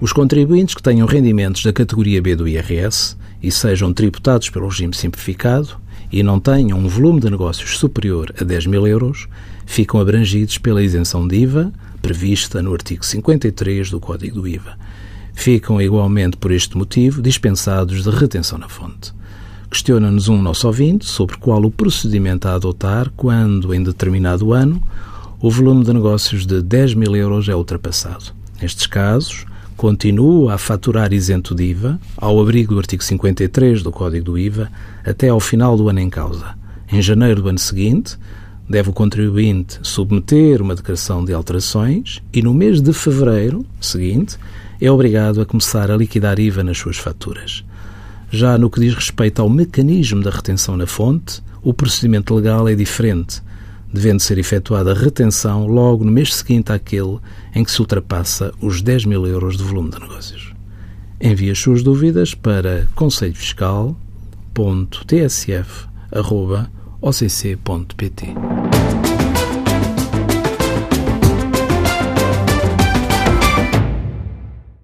Os contribuintes que tenham rendimentos da categoria B do IRS e sejam tributados pelo regime simplificado e não tenham um volume de negócios superior a 10 mil euros, ficam abrangidos pela isenção de IVA prevista no artigo 53 do Código do IVA. Ficam igualmente, por este motivo, dispensados de retenção na fonte. Questiona-nos um nosso ouvinte sobre qual o procedimento a adotar quando, em determinado ano, o volume de negócios de 10 mil euros é ultrapassado. Nestes casos, continua a faturar isento de IVA, ao abrigo do artigo 53 do Código do IVA, até ao final do ano em causa. Em janeiro do ano seguinte, deve o contribuinte submeter uma declaração de alterações e, no mês de fevereiro seguinte, é obrigado a começar a liquidar IVA nas suas faturas. Já no que diz respeito ao mecanismo da retenção na fonte, o procedimento legal é diferente devendo ser efetuada a retenção logo no mês seguinte àquele em que se ultrapassa os 10 mil euros de volume de negócios. Envie as suas dúvidas para conselhofiscal.tsf.occ.pt.